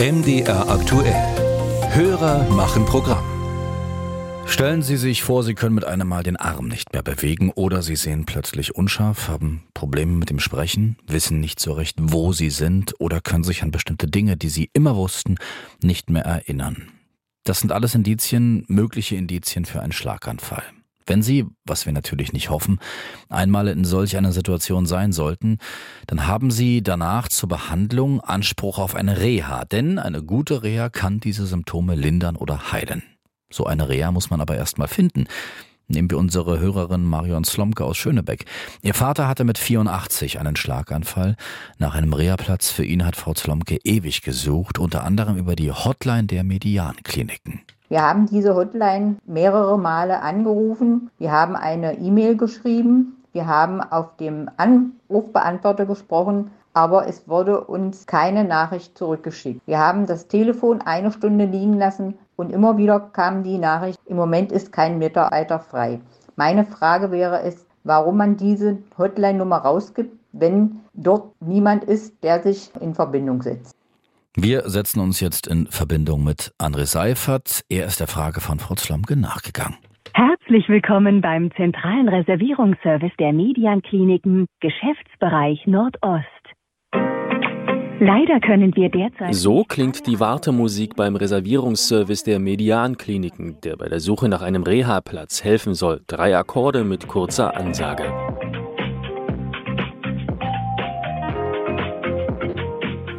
MDR aktuell. Hörer machen Programm. Stellen Sie sich vor, Sie können mit einem Mal den Arm nicht mehr bewegen oder Sie sehen plötzlich unscharf, haben Probleme mit dem Sprechen, wissen nicht so recht, wo Sie sind oder können sich an bestimmte Dinge, die Sie immer wussten, nicht mehr erinnern. Das sind alles Indizien, mögliche Indizien für einen Schlaganfall. Wenn Sie, was wir natürlich nicht hoffen, einmal in solch einer Situation sein sollten, dann haben Sie danach zur Behandlung Anspruch auf eine Reha, denn eine gute Reha kann diese Symptome lindern oder heilen. So eine Reha muss man aber erst mal finden. Nehmen wir unsere Hörerin Marion Slomke aus Schönebeck. Ihr Vater hatte mit 84 einen Schlaganfall. Nach einem Reha-Platz für ihn hat Frau Slomke ewig gesucht, unter anderem über die Hotline der Median-Kliniken. Wir haben diese Hotline mehrere Male angerufen. Wir haben eine E-Mail geschrieben. Wir haben auf dem Anrufbeantworter gesprochen, aber es wurde uns keine Nachricht zurückgeschickt. Wir haben das Telefon eine Stunde liegen lassen und immer wieder kam die Nachricht, im Moment ist kein Mitarbeiter frei. Meine Frage wäre es, warum man diese Hotline-Nummer rausgibt, wenn dort niemand ist, der sich in Verbindung setzt. Wir setzen uns jetzt in Verbindung mit André Seifert. Er ist der Frage von Frau Zlomke nachgegangen. Herzlich willkommen beim zentralen Reservierungsservice der Median-Kliniken, Geschäftsbereich Nordost. Leider können wir derzeit. So klingt die Wartemusik beim Reservierungsservice der Median-Kliniken, der bei der Suche nach einem Reha-Platz helfen soll. Drei Akkorde mit kurzer Ansage.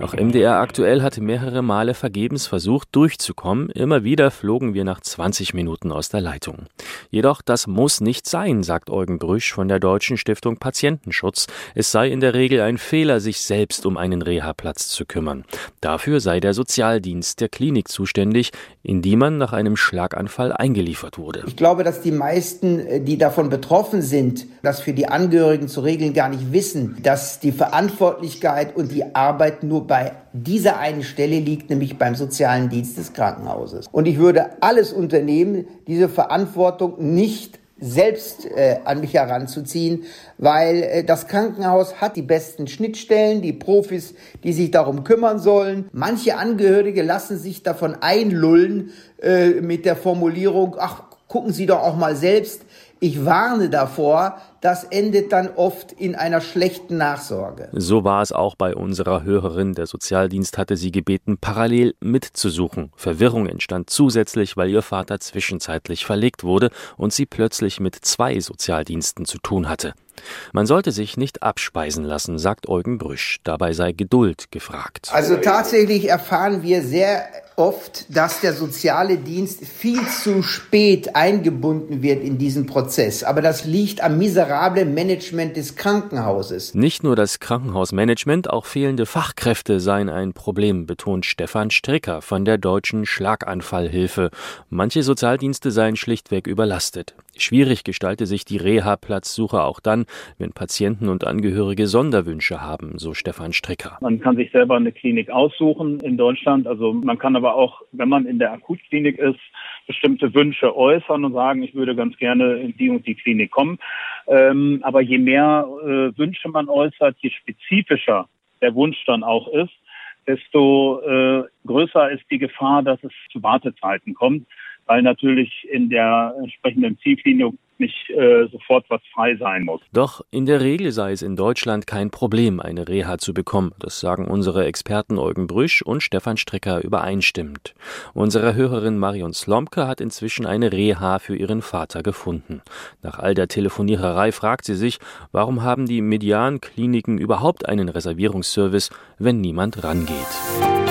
Auch MDR aktuell hatte mehrere Male vergebens versucht, durchzukommen. Immer wieder flogen wir nach 20 Minuten aus der Leitung. Jedoch, das muss nicht sein, sagt Eugen Brüsch von der Deutschen Stiftung Patientenschutz. Es sei in der Regel ein Fehler, sich selbst um einen Reha-Platz zu kümmern. Dafür sei der Sozialdienst der Klinik zuständig, in die man nach einem Schlaganfall eingeliefert wurde. Ich glaube, dass die meisten, äh, die davon betroffen sind, das für die Angehörigen zu regeln, gar nicht wissen, dass die Verantwortlichkeit und die Arbeit nur bei dieser einen Stelle liegt, nämlich beim sozialen Dienst des Krankenhauses. Und ich würde alles unternehmen, diese Verantwortung nicht selbst äh, an mich heranzuziehen, weil äh, das Krankenhaus hat die besten Schnittstellen, die Profis, die sich darum kümmern sollen. Manche Angehörige lassen sich davon einlullen äh, mit der Formulierung, ach, gucken Sie doch auch mal selbst. Ich warne davor, das endet dann oft in einer schlechten Nachsorge. So war es auch bei unserer Hörerin. Der Sozialdienst hatte sie gebeten, parallel mitzusuchen. Verwirrung entstand zusätzlich, weil ihr Vater zwischenzeitlich verlegt wurde und sie plötzlich mit zwei Sozialdiensten zu tun hatte. Man sollte sich nicht abspeisen lassen, sagt Eugen Brüsch. Dabei sei Geduld gefragt. Also tatsächlich erfahren wir sehr oft, dass der soziale Dienst viel zu spät eingebunden wird in diesen Prozess. Aber das liegt am miserablen Management des Krankenhauses. Nicht nur das Krankenhausmanagement, auch fehlende Fachkräfte seien ein Problem, betont Stefan Stricker von der Deutschen Schlaganfallhilfe. Manche Sozialdienste seien schlichtweg überlastet. Schwierig gestalte sich die Reha-Platzsuche auch dann, wenn Patienten und Angehörige Sonderwünsche haben, so Stefan Stricker. Man kann sich selber eine Klinik aussuchen in Deutschland. Also man kann aber auch, wenn man in der Akutklinik ist, bestimmte Wünsche äußern und sagen, ich würde ganz gerne in die und die Klinik kommen. Ähm, aber je mehr äh, Wünsche man äußert, je spezifischer der Wunsch dann auch ist, desto äh, größer ist die Gefahr, dass es zu Wartezeiten kommt weil natürlich in der entsprechenden Ziellinie nicht äh, sofort was frei sein muss. Doch in der Regel sei es in Deutschland kein Problem, eine Reha zu bekommen. Das sagen unsere Experten Eugen Brüsch und Stefan Stricker übereinstimmend. Unsere Hörerin Marion Slomke hat inzwischen eine Reha für ihren Vater gefunden. Nach all der Telefoniererei fragt sie sich, warum haben die Median-Kliniken überhaupt einen Reservierungsservice, wenn niemand rangeht.